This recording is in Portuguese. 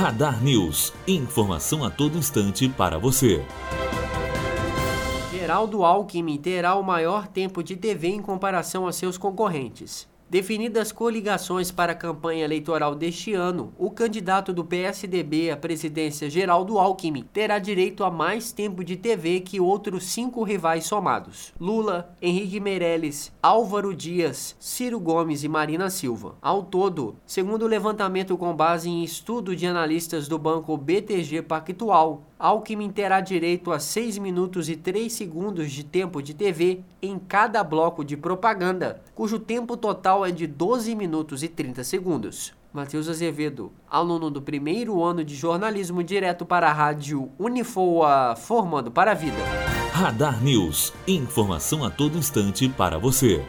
Radar News. Informação a todo instante para você. Geraldo Alckmin terá o maior tempo de TV em comparação a seus concorrentes. Definidas coligações para a campanha eleitoral deste ano, o candidato do PSDB à presidência Geraldo Alckmin terá direito a mais tempo de TV que outros cinco rivais somados: Lula, Henrique Meirelles, Álvaro Dias, Ciro Gomes e Marina Silva. Ao todo, segundo o levantamento com base em estudo de analistas do banco BTG Pactual, Alckmin terá direito a 6 minutos e 3 segundos de tempo de TV em cada bloco de propaganda, cujo tempo total é de 12 minutos e 30 segundos. Matheus Azevedo, aluno do primeiro ano de jornalismo direto para a rádio Unifoa, formando para a vida. Radar News. Informação a todo instante para você.